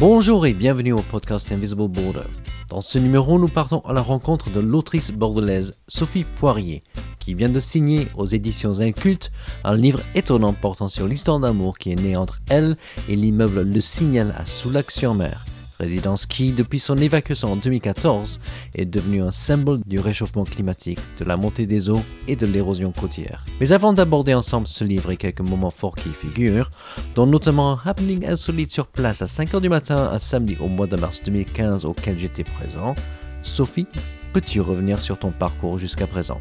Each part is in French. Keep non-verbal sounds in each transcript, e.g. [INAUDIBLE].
Bonjour et bienvenue au podcast Invisible Border. Dans ce numéro, nous partons à la rencontre de l'autrice bordelaise Sophie Poirier, qui vient de signer aux éditions Incultes un livre étonnant portant sur l'histoire d'amour qui est née entre elle et l'immeuble Le Signal à Soulac-sur-Mer résidence qui, depuis son évacuation en 2014, est devenue un symbole du réchauffement climatique, de la montée des eaux et de l'érosion côtière. Mais avant d'aborder ensemble ce livre et quelques moments forts qui y figurent, dont notamment happening insolite sur place à 5h du matin un samedi au mois de mars 2015 auquel j'étais présent, Sophie, peux-tu revenir sur ton parcours jusqu'à présent?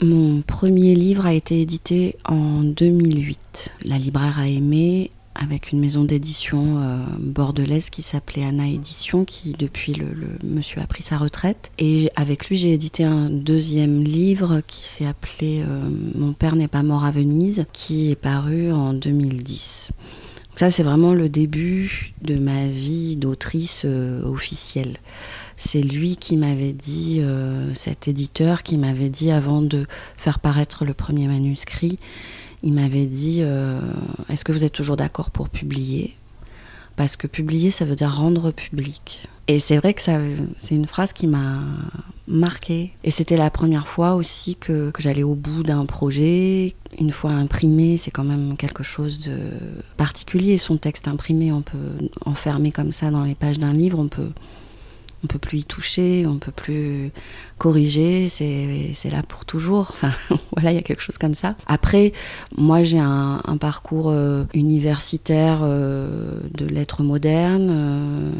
Mon premier livre a été édité en 2008. La libraire a aimé avec une maison d'édition euh, bordelaise qui s'appelait Anna Édition, qui depuis le, monsieur a pris sa retraite. Et avec lui, j'ai édité un deuxième livre qui s'est appelé euh, Mon père n'est pas mort à Venise, qui est paru en 2010. ça, c'est vraiment le début de ma vie d'autrice euh, officielle. C'est lui qui m'avait dit, cet éditeur qui m'avait dit avant de faire paraître le premier manuscrit, il m'avait dit euh, Est-ce que vous êtes toujours d'accord pour publier? Parce que publier, ça veut dire rendre public. Et c'est vrai que c'est une phrase qui m'a marquée. Et c'était la première fois aussi que, que j'allais au bout d'un projet. Une fois imprimé, c'est quand même quelque chose de particulier. Son texte imprimé, on peut enfermer comme ça dans les pages d'un livre, on peut on peut plus y toucher, on peut plus corriger, c'est là pour toujours. [LAUGHS] Enfin, voilà, il y a quelque chose comme ça. Après, moi, j'ai un, parcours euh, universitaire euh, de lettres modernes. Euh,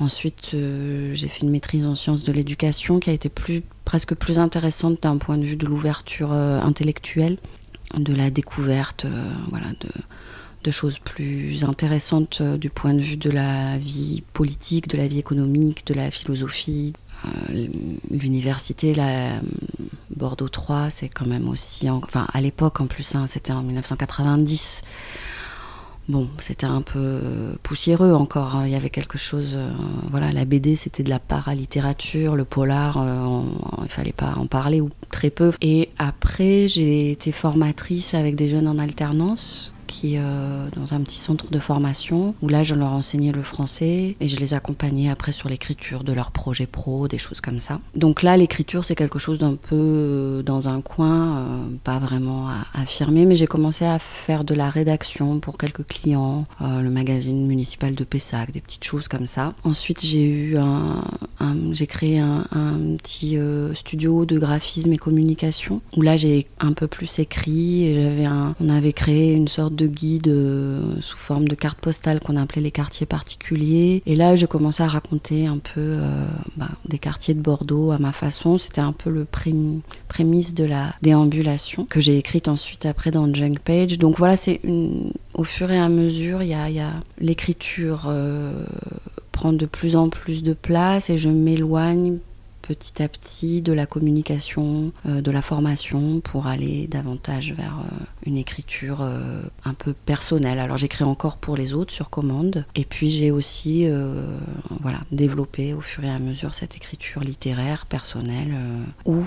ensuite, j'ai fait une maîtrise en sciences de l'éducation qui a été plus, presque plus intéressante d'un point de vue de l'ouverture intellectuelle, de la découverte, voilà, de choses plus intéressantes euh, du point de vue de la vie politique, de la vie économique, de la philosophie. Euh, l'université, la euh, Bordeaux 3, c'est quand même aussi, enfin à l'époque en plus, hein, c'était en 1990. Bon, c'était un peu poussiéreux encore. Hein. Il y avait quelque chose. voilà, la BD, c'était de la paralittérature, le polar, il il fallait pas en parler ou très peu. Et après, j'ai été formatrice avec des jeunes en alternance qui euh, dans un petit centre de formation où là je leur enseignais le français et je les accompagnais après sur l'écriture de leurs projets pro, des choses comme ça. Donc là l'écriture c'est quelque chose d'un peu euh, dans un coin, euh, pas vraiment affirmé, mais j'ai commencé à faire de la rédaction pour quelques clients, le magazine municipal de Pessac, des petites choses comme ça. Ensuite j'ai eu un, j'ai créé un, un petit studio de graphisme et communication où là j'ai un peu plus écrit et j'avais on avait créé une sorte de guide euh, sous forme de carte postale qu'on appelait les quartiers particuliers. Et là, je commençais à raconter un peu euh, bah, des quartiers de Bordeaux à ma façon. C'était un peu le prémisse de la déambulation que j'ai écrite ensuite après dans Junk Page. Donc voilà, c'est au fur et à mesure, il y a, l'écriture euh, prend de plus en plus de place et je m'éloigne petit à petit de la communication, euh, de la formation pour aller davantage vers euh, une écriture euh, un peu personnelle. Alors j'écris encore pour les autres sur commande et puis j'ai aussi voilà, développé au fur et à mesure cette écriture littéraire, personnelle ou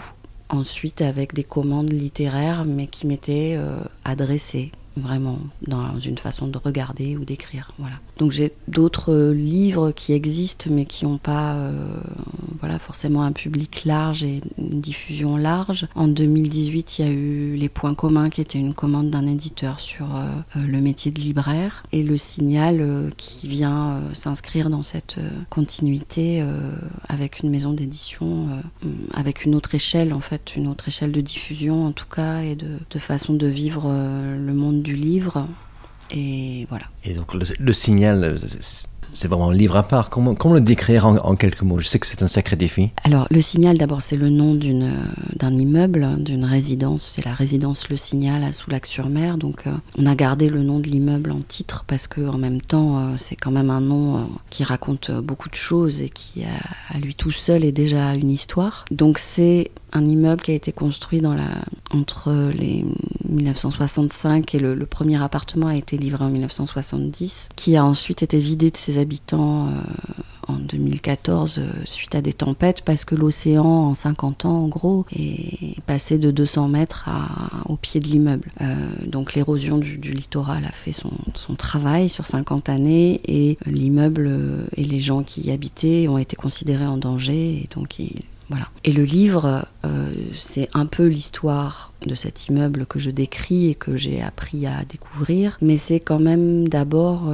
ensuite avec des commandes littéraires mais qui m'étaient adressées vraiment dans une façon de regarder ou d'écrire. Voilà. Donc j'ai d'autres euh, livres qui existent mais qui n'ont pas euh, voilà, forcément un public large et une diffusion large. En 2018, il y a eu Les Points communs qui était une commande d'un éditeur sur euh, le métier de libraire et le signal qui vient s'inscrire dans cette continuité avec une maison d'édition, avec une autre échelle en fait, une autre échelle de diffusion en tout cas et de, de façon de vivre le monde du livre. Et voilà. Et donc le, signal, c'est vraiment un livre à part. Comment, comment le décrire en, quelques mots? Je sais que c'est un sacré défi. Alors le signal, d'abord, c'est le nom d'un immeuble, d'une résidence. C'est la résidence Le Signal à Soulac-sur-Mer. Donc euh, on a gardé le nom de l'immeuble en titre parce que en même temps, euh, c'est quand même un nom euh, qui raconte beaucoup de choses et qui, à lui tout seul, est déjà une histoire. Donc c'est un immeuble qui a été construit entre les 1965 et le, premier appartement a été livré en 1970, qui a ensuite été vidé de ses habitants euh, en 2014 euh, suite à des tempêtes parce que l'océan en 50 ans en gros est passé de 200 mètres au pied de l'immeuble. Euh, donc l'érosion du, littoral a fait son, travail sur 50 années et l'immeuble et les gens qui y habitaient ont été considérés en danger et donc Et le livre, c'est un peu l'histoire de cet immeuble que je décris et que j'ai appris à découvrir, mais c'est quand même d'abord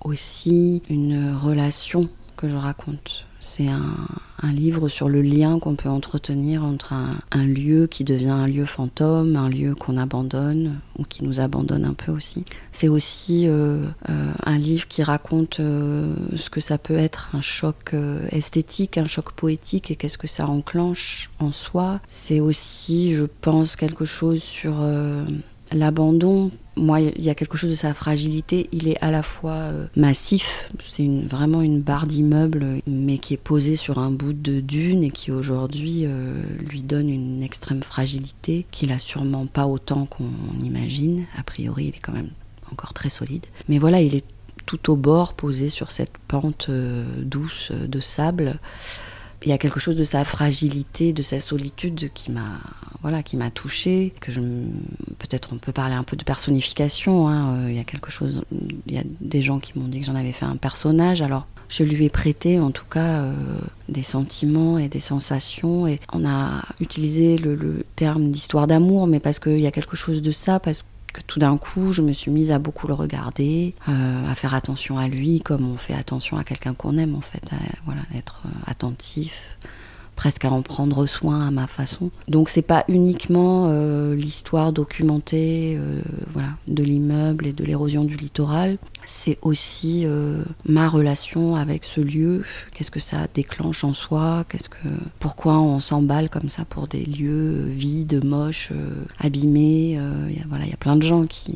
aussi une relation que je raconte. C'est un, livre sur le lien qu'on peut entretenir entre un, lieu qui devient un lieu fantôme, un lieu qu'on abandonne ou qui nous abandonne un peu aussi. C'est aussi euh, euh, un livre qui raconte euh, ce que ça peut être un choc esthétique, un choc poétique et qu'est-ce que ça enclenche en soi. C'est aussi, je pense, quelque chose sur l'abandon moi, il y a quelque chose de sa fragilité. Il est à la fois euh, massif, c'est vraiment une barre d'immeuble, mais qui est posée sur un bout de dune et qui aujourd'hui euh, lui donne une extrême fragilité qu'il a sûrement pas autant qu'on imagine. A priori, il est quand même encore très solide. Mais voilà, il est tout au bord, posé sur cette pente euh, douce de sable il y a quelque chose de sa fragilité, de sa solitude qui m'a voilà, qui m'a touchée, que je peut-être on peut parler un peu de personnification. Hein, euh, il y a quelque chose, il y a des gens qui m'ont dit que j'en avais fait un personnage. Alors je lui ai prêté en tout cas euh, des sentiments et des sensations. Et on a utilisé le, terme d'histoire d'amour, mais parce qu'il y a quelque chose de ça, parce que tout d'un coup, je me suis mise à beaucoup le regarder, euh, à faire attention à lui, comme on fait attention à quelqu'un qu'on aime, en fait, à, voilà, être euh, attentif, presque à en prendre soin à ma façon. Donc c'est pas uniquement euh, l'histoire documentée voilà, de l'immeuble et de l'érosion du littoral, c'est aussi euh, ma relation avec ce lieu. Qu'est-ce que ça déclenche en soi? Qu'est-ce que pourquoi on s'emballe comme ça pour des lieux vides, moches, euh, abîmés euh, Voilà, il y a plein de gens qui,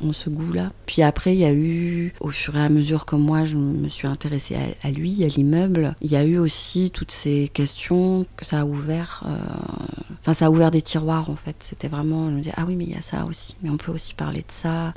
ont ce goût-là. Puis après, il y a eu, au fur et à mesure que moi je me suis intéressée à, lui, à l'immeuble, il y a eu aussi toutes ces questions que ça a ouvert. Enfin, ça a ouvert des tiroirs en fait. C'était vraiment, je me disais ah oui, mais il y a ça aussi. Mais on peut aussi parler de ça.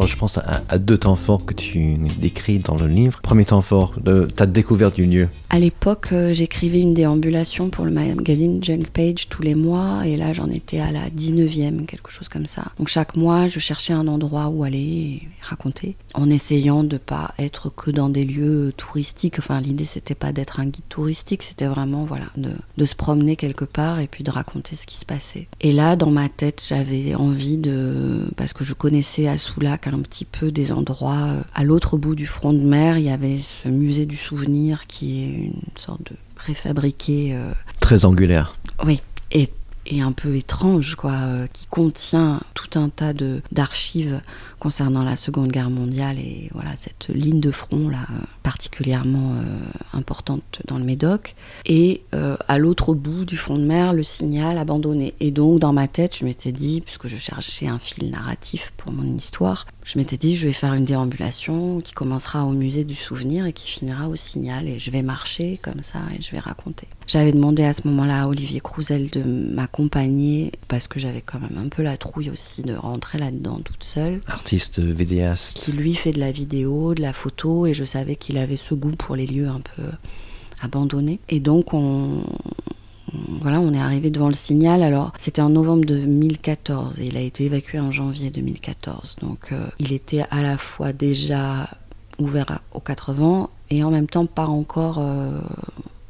Alors je pense à, deux temps forts que tu décris dans le livre. Premier temps fort, de ta découverte du lieu. À l'époque, euh, j'écrivais une déambulation pour le magazine Junk Page tous les mois, et là j'en étais à la 19e, quelque chose comme ça. Donc chaque mois, je cherchais un endroit où aller raconter, en essayant de pas être que dans des lieux touristiques. Enfin, l'idée c'était pas d'être un guide touristique, c'était vraiment voilà de, se promener quelque part et puis de raconter ce qui se passait. Et là, dans ma tête, j'avais envie de, parce que je connaissais à Soulac un petit peu des endroits euh, à l'autre bout du front de mer, il y avait ce musée du souvenir qui est une sorte de préfabriqué. Euh, Très angulaire. Oui, et et un peu étrange, quoi, euh, qui contient tout un tas de d'archives concernant la Seconde Guerre mondiale et voilà cette ligne de front là particulièrement euh, importante dans le Médoc. Et euh, à l'autre bout du front de mer, le signal abandonné. Et donc dans ma tête, je m'étais dit, puisque je cherchais un fil narratif pour mon histoire, je m'étais dit, je vais faire une déambulation qui commencera au musée du souvenir et qui finira au signal. Et je vais marcher comme ça et je vais raconter. J'avais demandé à ce moment-là à Olivier Crouzel de m'accompagner parce que j'avais quand même un peu la trouille aussi de rentrer là-dedans toute seule. Artiste vidéaste. Qui lui fait de la vidéo, de la photo et je savais qu'il avait ce goût pour les lieux un peu abandonnés. Et donc on, voilà, on est arrivé devant le signal. Alors, c'était en novembre 2014 et il a été évacué en janvier 2014. Donc, euh, il était à la fois déjà ouvert aux 80 et en même temps pas encore euh,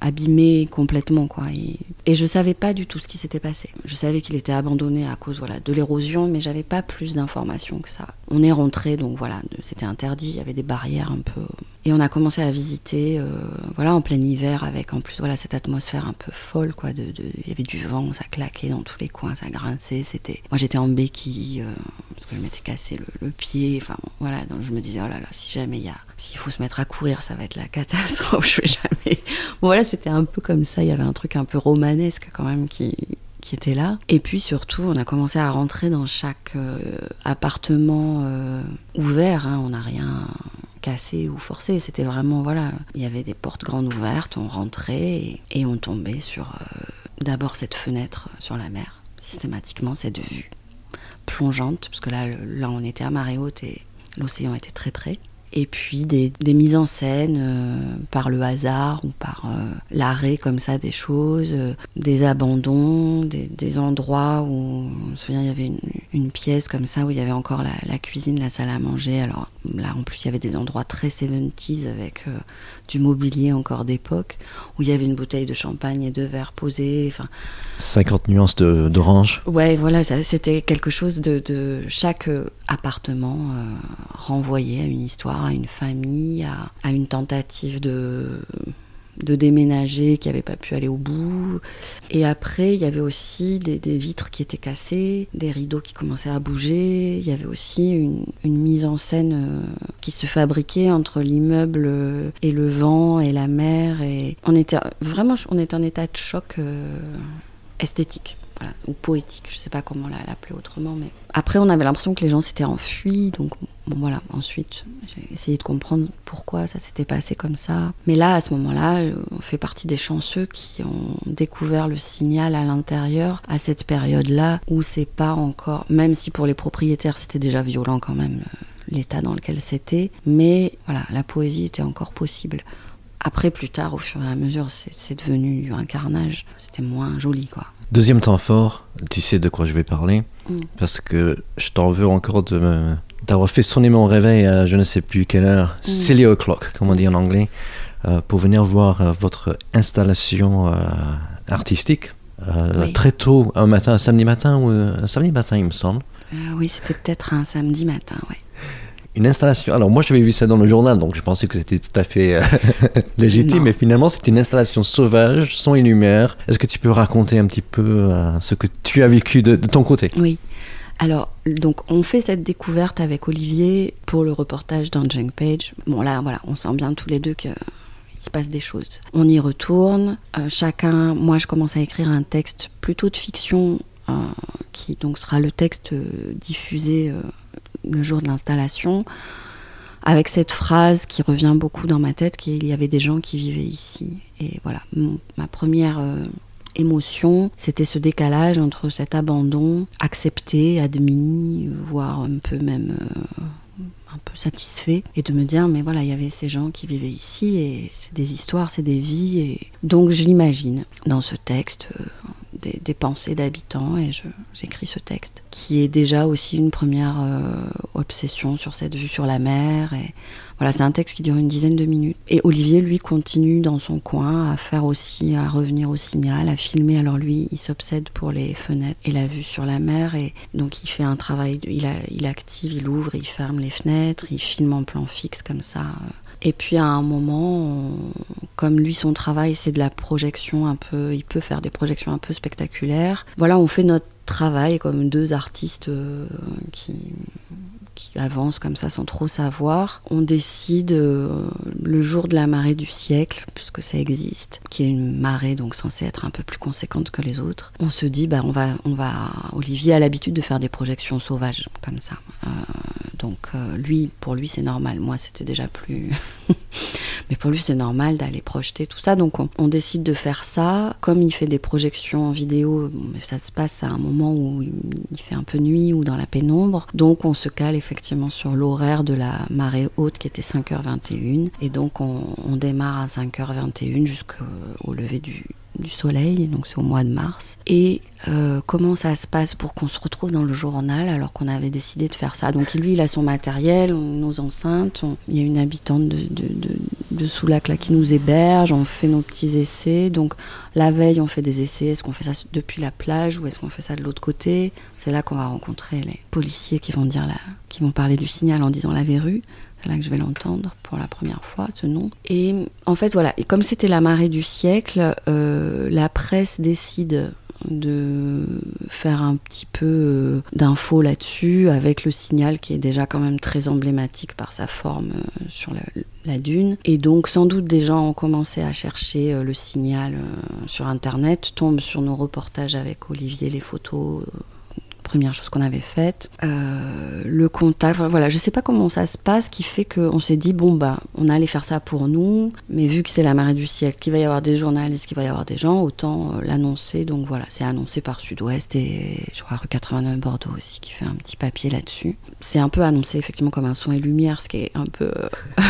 abîmé complètement quoi. Et, et, je savais pas du tout ce qui s'était passé. Je savais qu'il était abandonné à cause voilà de l'érosion, mais j'avais pas plus d'informations que ça. On est rentré donc voilà, c'était interdit, il y avait des barrières un peu et on a commencé à visiter, euh, voilà, en plein hiver, avec en plus voilà cette atmosphère un peu folle, quoi. De, il y avait du vent, ça claquait dans tous les coins, ça grinçait. C'était, moi j'étais en béquille euh, parce que je m'étais cassé le, pied. Enfin voilà, donc je me disais oh là là, si jamais il s'il faut se mettre à courir, ça va être la [LAUGHS] catastrophe. Je vais jamais. Voilà, c'était un peu comme ça. Il y avait un truc un peu romanesque quand même qui était là. Et puis surtout, on a commencé à rentrer dans chaque euh, appartement ouvert. Hein. on n'a rien cassé ou forcé. C'était vraiment, voilà, il y avait des portes grandes ouvertes, on rentrait et, on tombait sur euh, d'abord cette fenêtre sur la mer, systématiquement cette vue. Plongeante, parce que là, là on était à marée haute et l'océan était très près et puis des, mises en scène euh, par le hasard ou par euh, l'arrêt comme ça des choses, euh, des abandons, des, endroits où, on se souvient, il y avait une, pièce comme ça où il y avait encore la, cuisine, la salle à manger. Alors là, en plus, il y avait des endroits très 70s avec du mobilier encore d'époque, où il y avait une bouteille de champagne et deux verres posés. Enfin, 50 nuances d'orange. Ouais, voilà, c'était quelque chose de, chaque appartement renvoyé à une histoire à une famille, à, une tentative de, de déménager qui n'avait pas pu aller au bout. Et après, il y avait aussi des, vitres qui étaient cassées, des rideaux qui commençaient à bouger. Il y avait aussi une, mise en scène euh, qui se fabriquait entre l'immeuble et le vent et la mer. Et on était vraiment, on était en état de choc euh, esthétique ou poétique, je sais pas comment l'appeler autrement. Mais après, on avait l'impression que les gens s'étaient enfuis, donc voilà. Ensuite, j'ai essayé de comprendre pourquoi ça s'était passé comme ça. Mais là, à ce moment-là, euh, on fait partie des chanceux qui ont découvert le signal à l'intérieur à cette période-là où c'est pas encore, même si pour les propriétaires c'était déjà violent quand même euh, l'état dans lequel c'était, mais voilà, la poésie était encore possible. Après, plus tard, au fur et à mesure, c'est devenu un carnage. C'était moins joli, quoi. Deuxième temps fort, tu sais de quoi je vais parler, mm. parce que je t'en veux encore de d'avoir fait sonner mon réveil à je ne sais plus quelle heure, mm. silly o'clock, comme on dit en anglais, euh, pour venir voir euh, votre installation euh, artistique très tôt, un matin, un samedi matin ou un samedi matin, il me semble. oui, c'était peut-être un samedi matin, oui une installation. Alors moi j'avais vu ça dans le journal, donc je pensais que c'était tout à fait euh, [LAUGHS] légitime, mais finalement c'est une installation sauvage, sans et lumière. Est-ce que tu peux raconter un petit peu euh, ce que tu as vécu de, ton côté? Oui. Alors, donc, on fait cette découverte avec Olivier pour le reportage dans Junk Page. Bon, là, voilà, on sent bien tous les deux qu'il se passe des choses. On y retourne. Euh, chacun, moi, je commence à écrire un texte plutôt de fiction qui donc sera le texte diffusé le jour de l'installation, avec cette phrase qui revient beaucoup dans ma tête, qu'il y avait des gens qui vivaient ici. Et voilà, ma première euh, émotion, c'était ce décalage entre cet abandon accepté, admis, voire un peu même euh, un peu satisfait, et de me dire, mais voilà, il y avait ces gens qui vivaient ici, et c'est des histoires, c'est des vies, et donc je l'imagine dans ce texte. Euh, des, pensées d'habitants et j'écris ce texte qui est déjà aussi une première euh, obsession sur cette vue sur la mer et voilà c'est un texte qui dure une dizaine de minutes. Et Olivier lui continue dans son coin à faire aussi à revenir au signal à filmer. Alors lui il s'obsède pour les fenêtres et la vue sur la mer et donc il fait un travail il, il active il ouvre il ferme les fenêtres il filme en plan fixe comme ça euh, et puis à un moment, comme lui, son travail, c'est de la projection un peu, il peut faire des projections un peu spectaculaires. Voilà, on fait notre travail comme deux artistes euh, qui, avancent comme ça sans trop savoir. On décide euh, le jour de la marée du siècle, puisque ça existe, qui est une marée donc censée être un peu plus conséquente que les autres. On se dit, bah, on va, on va. Olivier a l'habitude de faire des projections sauvages comme ça. Euh, donc euh, lui, pour lui, c'est normal. Moi, c'était déjà plus. [LAUGHS] Mais pour lui, c'est normal d'aller projeter tout ça. Donc on, décide de faire ça. Comme il fait des projections vidéo, ça se passe à un moment où il fait un peu nuit ou dans la pénombre. Donc on se cale effectivement sur l'horaire de la marée haute qui était 5h21. Et donc on, on démarre à 5h21 jusqu'au lever du, du soleil, donc c'est au mois de mars. Et euh, comment ça se passe pour qu'on se retrouve dans le journal alors qu'on avait décidé de faire ça? Donc lui, il a son matériel, nos enceintes, il y a une habitante de, de, de, Soulac là qui nous héberge, on fait nos petits essais. Donc la veille, on fait des essais. Est-ce qu'on fait ça depuis la plage ou est-ce qu'on fait ça de l'autre côté? C'est là qu'on va rencontrer les policiers qui vont dire là, qui vont parler du signal en disant la verrue. C'est là que je vais l'entendre pour la première fois, ce nom. Et en fait, voilà, et comme c'était la marée du siècle, euh, la presse décide de faire un petit peu euh, d'infos là-dessus avec le signal qui est déjà quand même très emblématique par sa forme euh, sur la, dune. Et donc sans doute des gens ont commencé à chercher le signal sur Internet, tombent sur nos reportages avec Olivier, les photos première chose qu'on avait faite. Euh, le contact, voilà, je sais pas comment ça se passe, qui fait qu'on s'est dit, bon, bah, on allait faire ça pour nous, mais vu que c'est la marée du siècle, qu'il va y avoir des journalistes, qu'il va y avoir des gens, autant euh, l'annoncer. Donc voilà, c'est annoncé par Sud-Ouest et je crois rue 89 Bordeaux aussi, qui fait un petit papier là-dessus. C'est un peu annoncé effectivement comme un son et lumière, ce qui est un peu. [LAUGHS]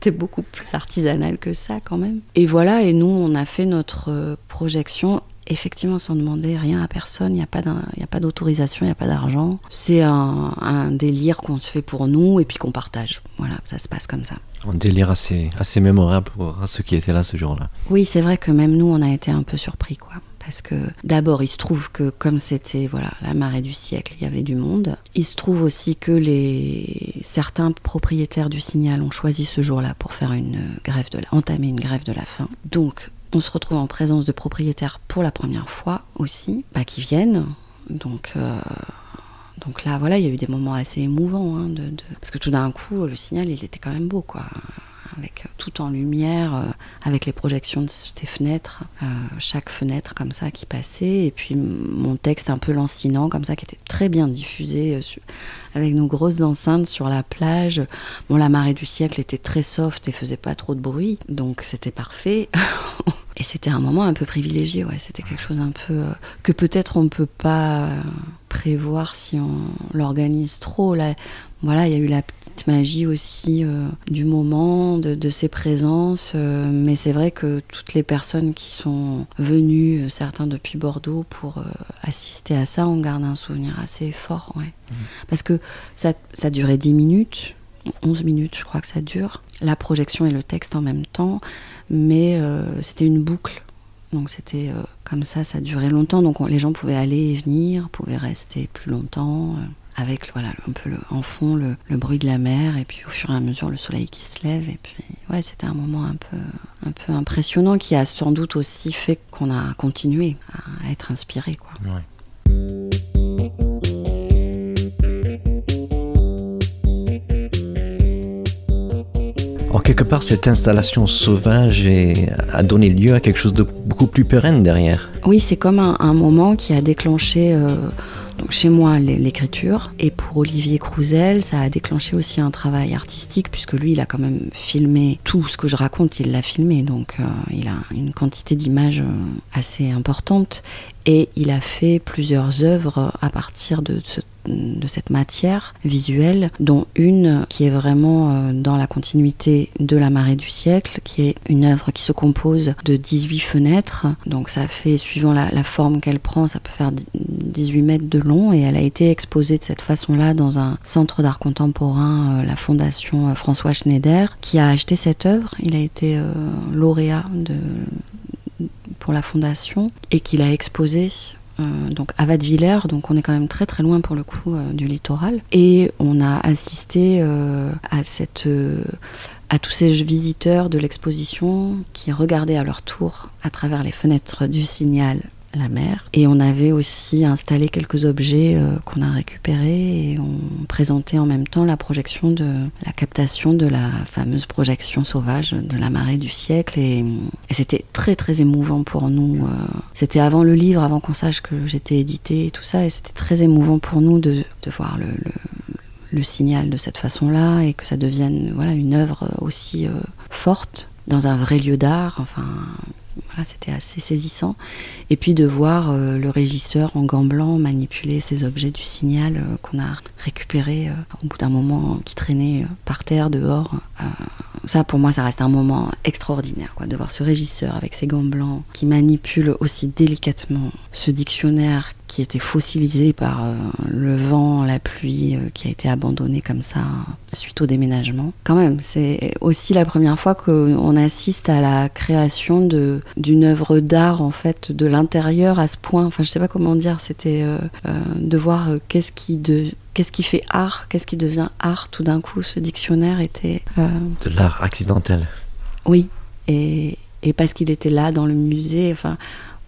c'était beaucoup plus artisanal que ça quand même. Et voilà, et nous, on a fait notre euh, projection effectivement sans demander rien à personne, il n'y a pas d'autorisation, il n'y a pas d'argent. C'est un, délire qu'on se fait pour nous et puis qu'on partage. Voilà, ça se passe comme ça. Un délire assez, assez mémorable pour ceux qui étaient là ce jour-là. Oui, c'est vrai que même nous, on a été un peu surpris, quoi. Parce que d'abord, il se trouve que comme c'était voilà la marée du siècle, il y avait du monde. Il se trouve aussi que les certains propriétaires du signal ont choisi ce jour-là pour faire une grève de la... entamer une grève de la faim. Donc on se retrouve en présence de propriétaires pour la première fois aussi, bah, qui viennent. Donc, euh, donc là, voilà, il y a eu des moments assez émouvants. Hein, de, Parce que tout d'un coup, le signal, il était quand même beau, quoi. Avec tout en lumière, euh, avec les projections de ces fenêtres, euh, chaque fenêtre comme ça qui passait, et puis mon texte un peu lancinant comme ça, qui était très bien diffusé avec nos grosses enceintes sur la plage. Bon, la marée du siècle était très soft et faisait pas trop de bruit, donc c'était parfait. [LAUGHS] Et c'était un moment un peu privilégié, ouais. C'était quelque chose un peu euh, que peut-être on peut pas prévoir si on l'organise trop. Là, voilà, il y a eu la magie aussi euh, du moment, de, ces présences. Euh, mais c'est vrai que toutes les personnes qui sont venues, certains depuis Bordeaux, pour assister à ça, on garde un souvenir assez fort, ouais. Mmh. Parce que ça, ça durait 10 minutes, 11 minutes, je crois que ça dure. La projection et le texte en même temps mais euh, c'était une boucle. Donc c'était euh, comme ça, ça durait longtemps. Donc les gens pouvaient aller et venir, pouvaient rester plus longtemps, euh, avec voilà un peu le, en fond le, bruit de la mer, et puis au fur et à mesure le soleil qui se lève. Et puis ouais, c'était un moment un peu un peu impressionnant qui a sans doute aussi fait qu'on a continué à, être inspiré quoi. En quelque part, cette installation sauvage a donné lieu à quelque chose de beaucoup plus pérenne derrière. Oui, c'est comme un, moment qui a déclenché euh, chez moi l'écriture. Et pour Olivier Crouzel, ça a déclenché aussi un travail artistique, puisque lui, il a quand même filmé tout ce que je raconte, il l'a filmé. Donc euh, il a une quantité d'images euh, assez importante. Et il a fait plusieurs œuvres à partir de ce de cette matière visuelle, dont une qui est vraiment euh, dans la continuité de La marée du siècle, qui est une œuvre qui se compose de 18 fenêtres. Donc ça fait, suivant la, forme qu'elle prend, ça peut faire 18 mètres de long et elle a été exposée de cette façon-là dans un centre d'art contemporain, euh, la fondation euh, François Schneider, qui a acheté cette œuvre. Il a été lauréat de, pour la fondation et qu'il a exposé donc à Vadevillers, donc on est quand même très très loin pour le coup euh, du littoral. Et on a assisté euh, à à tous ces visiteurs de l'exposition qui regardaient à leur tour à travers les fenêtres du signal la mer. Et on avait aussi installé quelques objets euh, qu'on a récupérés et on présentait en même temps la projection de la captation de la fameuse projection sauvage de la marée du siècle. Et, c'était très très émouvant pour nous. Euh. c'était avant le livre, avant qu'on sache que j'étais édité et tout ça. Et c'était très émouvant pour nous de, de voir le, le, signal de cette façon-là et que ça devienne voilà, une œuvre aussi euh, forte dans un vrai lieu d'art. Enfin, voilà, c'était assez saisissant. Et puis de voir euh, le régisseur en gants blancs manipuler ces objets du signal euh, qu'on a récupérés euh, au bout d'un moment qui traînaient par terre, dehors. ça, pour moi, ça reste un moment extraordinaire, quoi, de voir ce régisseur avec ses gants blancs qui manipule aussi délicatement ce dictionnaire qui était fossilisé par euh, le vent, la pluie, euh, qui a été abandonné comme ça suite au déménagement. Quand même, c'est aussi la première fois qu'on assiste à la création de d'une œuvre d'art en fait de l'intérieur à ce point. Enfin, je sais pas comment dire. C'était euh, de voir qu'est-ce qui de qu'est-ce qui fait art, qu'est-ce qui devient art tout d'un coup. Ce dictionnaire était de l'art accidentel. Oui, et, et parce qu'il était là dans le musée. Enfin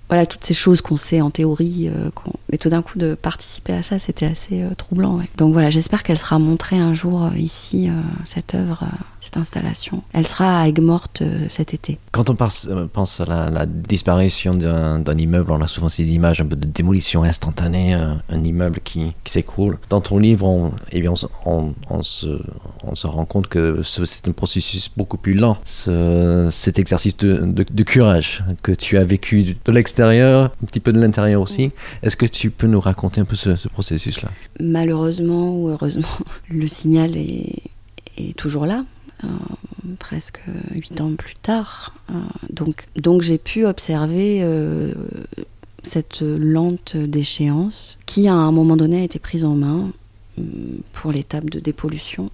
voilà toutes ces choses qu'on sait en théorie, euh, mais tout d'un coup de participer à ça, c'était assez troublant. Donc voilà, j'espère qu'elle sera montrée un jour ici, cette œuvre installation. Elle sera à Aigues-Mortes euh, cet été. Quand on euh, pense à la, disparition d'un immeuble, on a souvent ces images un peu de démolition instantanée, un, immeuble qui, s'écroule. Dans ton livre, on, eh bien, on, se, on se rend compte que c'est un processus beaucoup plus lent. cet exercice de, courage que tu as vécu de l'extérieur, un petit peu de l'intérieur aussi. Est-ce que tu peux nous raconter un peu ce, processus-là? Malheureusement ou heureusement, [LAUGHS] le signal est, toujours là. Euh, presque huit ans plus tard. Euh, donc, donc j'ai pu observer euh, cette lente déchéance qui, à un moment donné, a été prise en main pour l'étape de dépollution.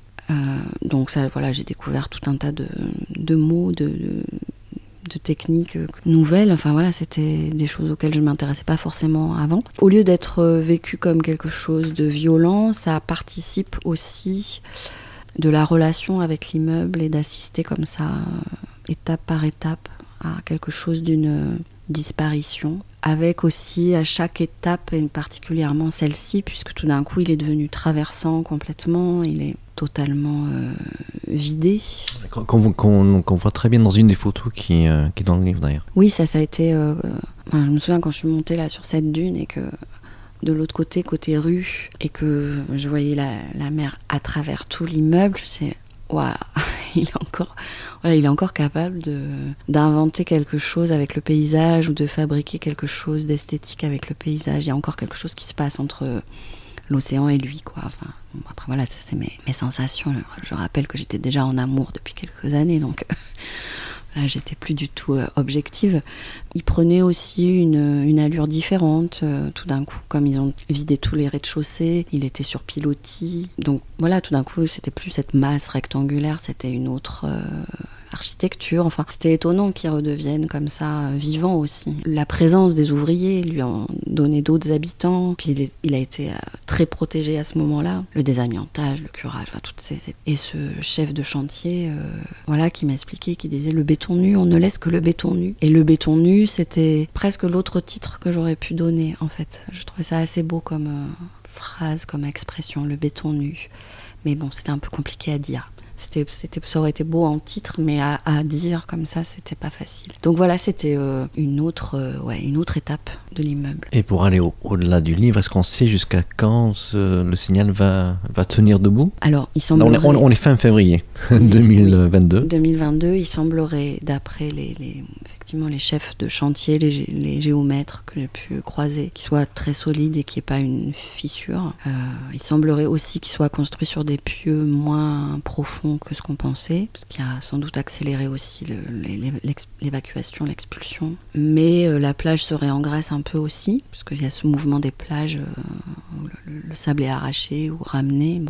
donc ça, voilà, j'ai découvert tout un tas de, mots, de, techniques nouvelles. Enfin voilà, c'était des choses auxquelles je ne m'intéressais pas forcément avant. Au lieu d'être vécu comme quelque chose de violent, ça participe aussi de la relation avec l'immeuble et d'assister comme ça, euh, étape par étape, à quelque chose d'une euh, disparition, avec aussi à chaque étape, et particulièrement celle-ci, puisque tout d'un coup il est devenu traversant complètement, il est totalement euh, vidé. Qu'on voit très bien dans une des photos qui, qui est dans le livre d'ailleurs. Oui, ça, ça a été... je me souviens quand je suis montée là sur cette dune et que de l'autre côté, côté rue, et que je voyais la, mer à travers tout l'immeuble, c'est waouh, [LAUGHS] il est encore, voilà, il est encore capable d'inventer quelque chose avec le paysage ou de fabriquer quelque chose d'esthétique avec le paysage. Il y a encore quelque chose qui se passe entre l'océan et lui, quoi. Enfin, après voilà, ça c'est mes, mes sensations. Je rappelle que j'étais déjà en amour depuis quelques années, donc Là, j'étais plus du tout euh, objective. Ils prenaient aussi une, allure différente euh, tout d'un coup. Comme ils ont vidé tous les rez-de-chaussée, il était sur pilotis. Donc voilà, tout d'un coup, c'était plus cette masse rectangulaire, c'était une autre. Euh, architecture. Enfin, c'était étonnant qu'ils redeviennent comme ça euh, vivants aussi. La présence des ouvriers lui a donné d'autres habitants. Puis il, a été euh, très protégé à ce moment-là. Le désamiantage, le curage, enfin toutes ces et ce chef de chantier, euh, voilà, qui m'expliquait, qui disait le béton nu, on ne laisse que le béton nu. Et le béton nu, c'était presque l'autre titre que j'aurais pu donner en fait. Je trouvais ça assez beau comme phrase, comme expression, le béton nu. Mais bon, c'était un peu compliqué à dire. C'était, ça aurait été beau en titre, mais à, dire comme ça, c'était pas facile. Donc voilà, c'était euh, une, autre, euh, ouais, une autre étape de l'immeuble. Et pour aller au, delà du livre, est-ce qu'on sait jusqu'à quand le signal va, va tenir debout? Alors, il semblerait... on, est, fin février 2022. 2022, [LAUGHS] il semblerait, d'après les, les les chefs de chantier, les, géomètres que j'ai pu croiser, qui soient très solides et qu'il n'y pas une fissure. Euh, il semblerait aussi qu'ils soient construits sur des pieux moins profonds que ce qu'on pensait, ce qui a sans doute accéléré aussi l'évacuation, l'expulsion. Mais euh, la plage serait en Grèce un peu aussi, parce qu'il y a ce mouvement des plages euh, où le, sable est arraché ou ramené.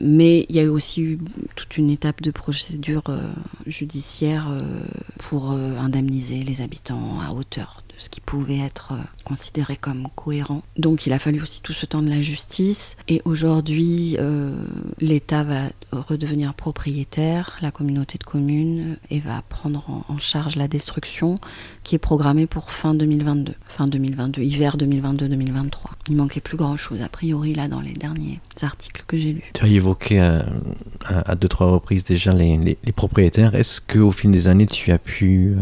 Mais il y a aussi eu toute une étape de procédure judiciaire pour indemniser les habitants à hauteur ce qui pouvait être euh, considéré comme cohérent. Donc il a fallu aussi tout ce temps de la justice. Et aujourd'hui, euh, l'État va redevenir propriétaire, la communauté de communes, et va prendre en, charge la destruction qui est programmée pour fin 2022. Fin 2022, hiver 2022-2023. Il manquait plus grand-chose, a priori, là, dans les derniers articles que j'ai lus. Tu as évoqué euh, à, deux, trois reprises déjà les, propriétaires. Est-ce qu'au fil des années, tu as pu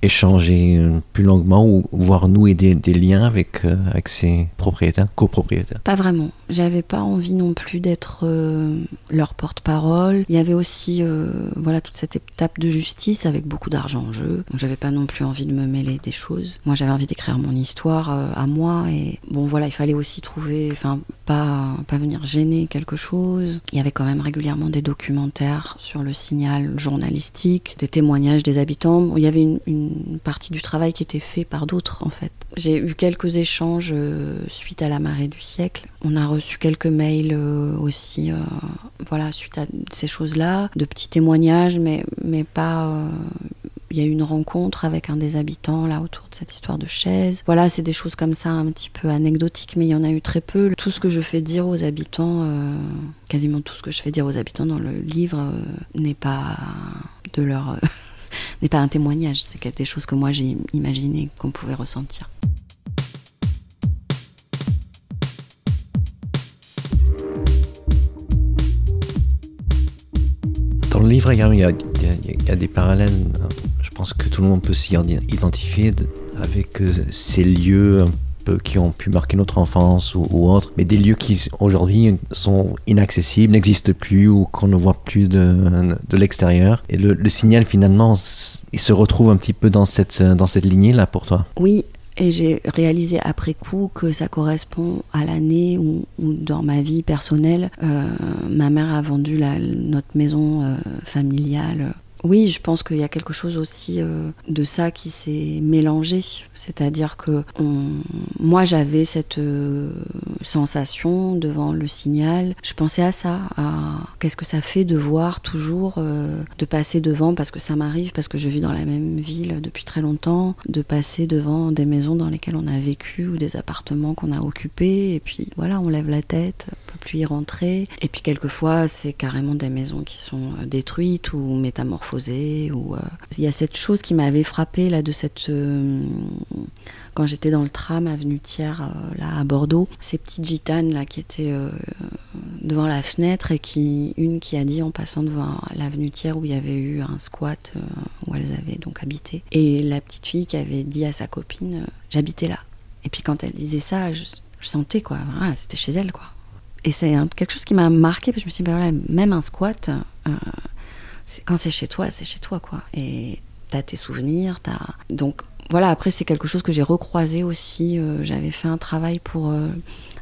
échanger plus longuement ou voir nouer des, des liens avec, euh, avec ses propriétaires, copropriétaires? Pas vraiment. J'avais pas envie non plus d'être euh, leur porte-parole. Il y avait aussi euh, voilà toute cette étape de justice avec beaucoup d'argent en jeu. Donc j'avais pas non plus envie de me mêler des choses. Moi j'avais envie d'écrire mon histoire à moi et bon voilà il fallait aussi trouver, enfin pas pas venir gêner quelque chose. Il y avait quand même régulièrement des documentaires sur le signal journalistique, des témoignages des habitants. il y avait une partie du travail qui était fait par d'autres en fait. J'ai eu quelques échanges euh, suite à la marée du siècle. On a reçu quelques mails euh, aussi, euh, voilà, suite à ces choses-là, de petits témoignages, mais, mais pas. il y a eu une rencontre avec un des habitants là autour de cette histoire de chaise. Voilà, c'est des choses comme ça un petit peu anecdotiques, mais il y en a eu très peu. Tout ce que je fais dire aux habitants, quasiment tout ce que je fais dire aux habitants dans le livre n'est pas de leur n'est pas un témoignage, c'est quelque chose que moi j'ai imaginé qu'on pouvait ressentir. Dans le livre, il y, a, il y a des parallèles, je pense que tout le monde peut s'y identifier avec euh, ces lieux qui ont pu marquer notre enfance ou, autre, mais des lieux qui aujourd'hui sont inaccessibles, n'existent plus ou qu'on ne voit plus de, de l'extérieur. Et le, signal finalement, il se retrouve un petit peu dans cette, dans cette lignée-là pour toi. Oui, et j'ai réalisé après coup que ça correspond à l'année où, dans ma vie personnelle, euh, ma mère a vendu notre maison euh, familiale oui, je pense qu'il y a quelque chose aussi euh, de ça qui s'est mélangé. C'est-à-dire que moi, j'avais cette euh, sensation devant le signal. Je pensais à ça, à qu'est-ce que ça fait de voir toujours, euh, de passer devant, parce que ça m'arrive, parce que je vis dans la même ville depuis très longtemps, de passer devant des maisons dans lesquelles on a vécu ou des appartements qu'on a occupés. Et puis voilà, on lève la tête, plus y rentrer. Et puis quelquefois, c'est carrément des maisons qui sont détruites ou métamorphosées euh, il y a cette chose qui m'avait frappé là de cette euh, quand j'étais dans le tram avenue Thiers euh, là à Bordeaux ces petites gitanes là qui étaient devant la fenêtre et qui une qui a dit en passant devant l'avenue Thiers où il y avait eu un squat où elles avaient donc habité et la petite fille qui avait dit à sa copine j'habitais là et puis quand elle disait ça je, sentais quoi c'était chez elle quoi et c'est quelque chose qui m'a marqué parce que je me suis dit bah voilà, même un squat quand c'est chez toi, c'est chez toi, quoi. Et t'as tes souvenirs, t'as. Donc voilà, après, c'est quelque chose que j'ai recroisé aussi. Euh, j'avais fait un travail pour euh,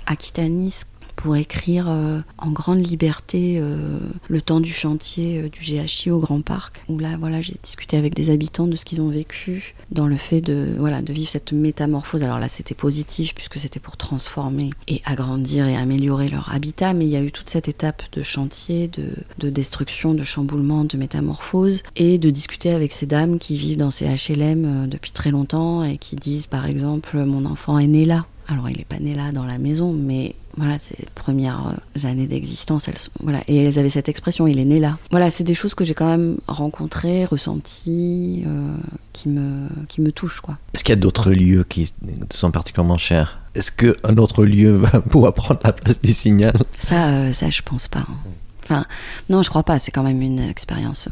Aquitanis pour écrire euh, en grande liberté euh, le temps du chantier euh, du GHI au Grand Parc, où là, voilà, j'ai discuté avec des habitants de ce qu'ils ont vécu dans le fait de, voilà, de vivre cette métamorphose. Alors là, c'était positif puisque c'était pour transformer et agrandir et améliorer leur habitat, mais il y a eu toute cette étape de chantier, de, de destruction, de chamboulement, de métamorphose, et de discuter avec ces dames qui vivent dans ces HLM depuis très longtemps et qui disent, par exemple, mon enfant est né là. Alors, il n'est pas né là dans la maison, mais voilà, ces premières euh, années d'existence, elles voilà, et elles avaient cette expression, il est né là. Voilà, c'est des choses que j'ai quand même rencontrées, ressenties, euh, qui me qui me touchent quoi. Est-ce qu'il y a d'autres lieux qui sont particulièrement chers? Est-ce qu'un autre lieu va [LAUGHS] pouvoir prendre la place du signal? Ça, euh, ça, je pense pas. Hein. Enfin, non, je crois pas. C'est quand même une expérience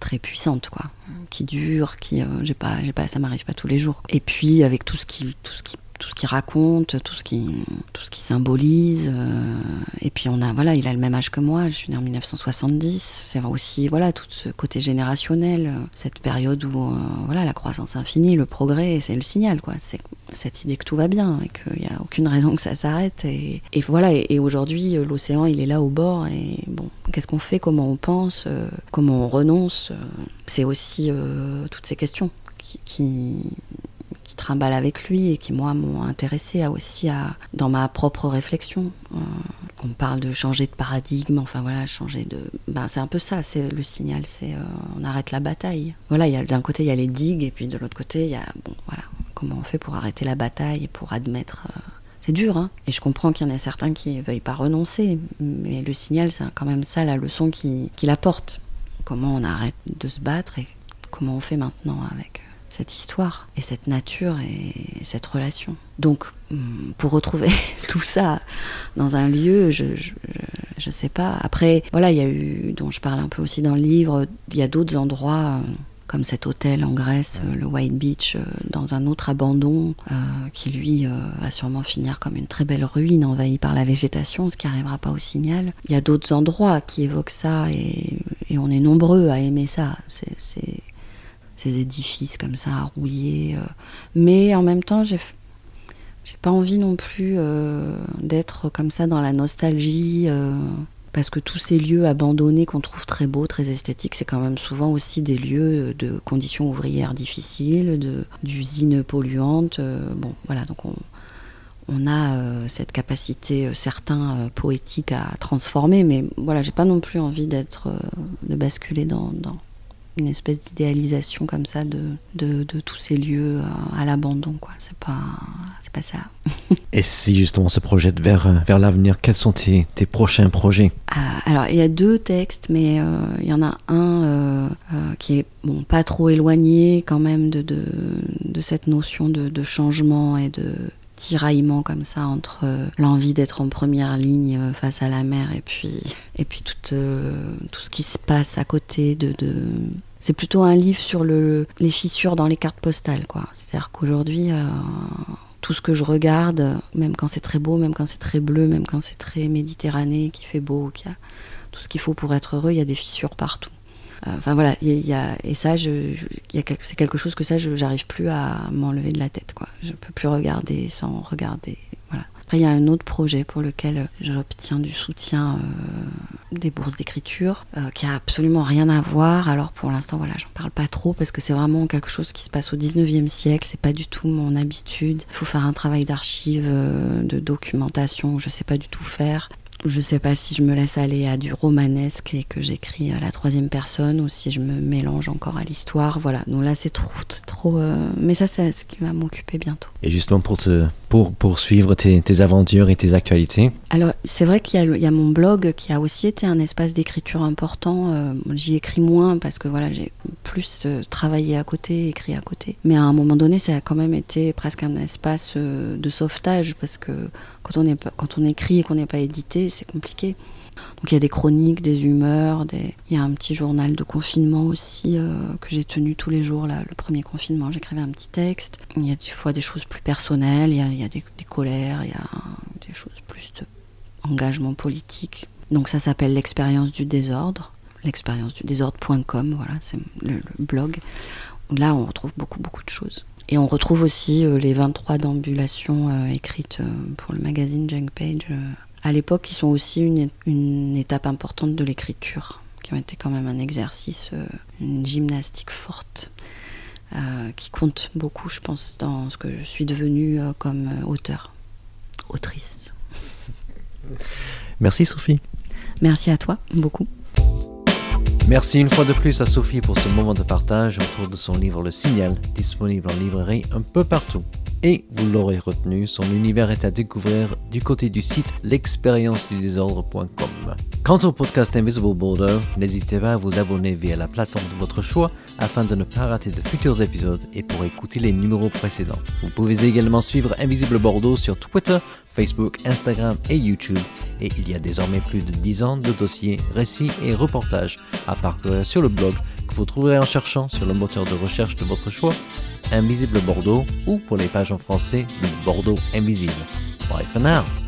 très puissante, quoi, qui dure, qui, j'ai pas, j'ai pas, ça m'arrive pas tous les jours. Et puis avec tout ce qui, tout ce qui tout ce qu'il raconte, tout ce qui, tout ce qui symbolise. Euh, et puis on a, voilà, il a le même âge que moi. Je suis née en 1970. C'est aussi, voilà, tout ce côté générationnel, euh, cette période où, euh, voilà, la croissance infinie, le progrès, c'est le signal, quoi. C'est cette idée que tout va bien et qu'il n'y a aucune raison que ça s'arrête. Et, voilà. Et, aujourd'hui, l'océan, il est là au bord. Et bon, qu'est-ce qu'on fait Comment on pense Comment on renonce C'est aussi toutes ces questions qui, qui trimballe avec lui et qui, moi, m'ont intéressé aussi à, dans ma propre réflexion. Euh, on parle de changer de paradigme, enfin voilà, changer de. Ben, c'est un peu ça, c'est le signal, c'est euh, on arrête la bataille. Voilà, d'un côté, il y a les digues, et puis de l'autre côté, il y a. Bon, voilà, comment on fait pour arrêter la bataille et pour admettre. Euh, c'est dur, hein. Et je comprends qu'il y en a certains qui ne veuillent pas renoncer, mais le signal, c'est quand même ça la leçon qu'il qui apporte. Comment on arrête de se battre et comment on fait maintenant avec cette histoire et cette nature et cette relation. Donc, mm, pour retrouver [LAUGHS] tout ça dans un lieu, je, je, sais pas. Après, voilà, il y a eu, dont je parle un peu aussi dans le livre, il y a d'autres endroits. Euh, comme cet hôtel en Grèce, euh, le White Beach, euh, dans un autre abandon, qui lui va sûrement finir comme une très belle ruine envahie par la végétation, ce qui n'arrivera pas au signal. Il y a d'autres endroits qui évoquent ça et, et, on est nombreux à aimer ça. C'est ces édifices comme ça à rouiller. Euh. Mais en même temps, j'ai pas envie non plus euh, d'être comme ça dans la nostalgie, euh, parce que tous ces lieux abandonnés qu'on trouve très beaux, très esthétiques, c'est quand même souvent aussi des lieux de conditions ouvrières difficiles, d'usines polluantes. bon, voilà, donc on, on a cette capacité, certains poétiques à transformer, mais voilà, j'ai pas non plus envie d'être, de basculer dans, une espèce d'idéalisation comme ça de, de, tous ces lieux à, à l'abandon. quoi. C'est pas, c'est pas ça. [LAUGHS] Et si justement on se projette vers, vers l'avenir, quels sont tes, tes prochains projets? Ah, Alors, il y a deux textes, mais euh, il y en a un euh, euh, qui est bon, pas trop éloigné quand même de, de, de cette notion de, de, changement et de tiraillement comme ça entre l'envie d'être en première ligne face à la mer et puis, [LAUGHS] et puis tout, tout ce qui se passe à côté de, de c'est plutôt un livre sur le, les fissures dans les cartes postales. quoi. C'est-à-dire qu'aujourd'hui, euh, tout ce que je regarde, même quand c'est très beau, même quand c'est très bleu, même quand c'est très méditerranéen, qui fait beau, qui a tout ce qu'il faut pour être heureux, il y a des fissures partout. Euh, enfin voilà, il y, a, et ça, c'est quelque chose que ça, je plus à m'enlever de la tête. Quoi. Je peux plus regarder sans regarder. Voilà. Après, il y a un autre projet pour lequel j'obtiens du soutien euh, des bourses d'écriture, euh, qui a absolument rien à voir. Alors pour l'instant, voilà, j'en parle pas trop parce que c'est vraiment quelque chose qui se passe au 19e siècle. C'est pas du tout mon habitude. Il faut faire un travail d'archive, euh, de documentation, je sais pas du tout faire. Je sais pas si je me laisse aller à du romanesque et que j'écris à la troisième personne ou si je me mélange encore à l'histoire. Voilà, donc là c'est trop, trop. Euh... Mais ça, c'est ce qui va m'occuper bientôt. Et justement pour te pour poursuivre tes, tes aventures et tes actualités? Alors c'est vrai qu'il y, y, a mon blog qui a aussi été un espace d'écriture important. Euh, J'y écris moins parce que voilà j'ai plus euh, travaillé à côté, écrit à côté. Mais à un moment donné, ça a quand même été presque un espace de sauvetage parce que quand on, est, quand on écrit et qu'on n'est pas édité, c'est compliqué. Donc il y a des chroniques, des humeurs, il y a un petit journal de confinement aussi euh, que j'ai tenu tous les jours. Là, le premier confinement, j'écrivais un petit texte. Il y a des fois des choses plus personnelles, il y a, des, colères, il y a des choses plus d'engagement politique. Donc ça s'appelle l'expérience du désordre, l'expérience du désordre.com, voilà, c'est le, blog. Là, on retrouve beaucoup, beaucoup de choses. Et on retrouve aussi euh, les 23 d'ambulation euh, écrites pour le magazine Junk Page à l'époque, qui sont aussi une, une étape importante de l'écriture, qui ont été quand même un exercice, une gymnastique forte, qui compte beaucoup, je pense, dans ce que je suis devenue comme auteur, autrice. Merci Sophie. Merci à toi, beaucoup. Merci une fois de plus à Sophie pour ce moment de partage autour de son livre Le Signal, disponible en librairie un peu partout. Et vous l'aurez retenu, son univers est à découvrir du côté du site l'expérience-du-désordre.com. Quant au podcast Invisible Border, n'hésitez pas à vous abonner via la plateforme de votre choix afin de ne pas rater de futurs épisodes et pour écouter les numéros précédents. Vous pouvez également suivre Invisible Bordeaux sur Twitter, Facebook, Instagram et YouTube et il y a désormais plus de 10 ans de dossiers, récits et reportages à parcourir sur le blog que vous trouverez en cherchant sur le moteur de recherche de votre choix Invisible Bordeaux ou pour les pages en français de Bordeaux Invisible. Bye for now!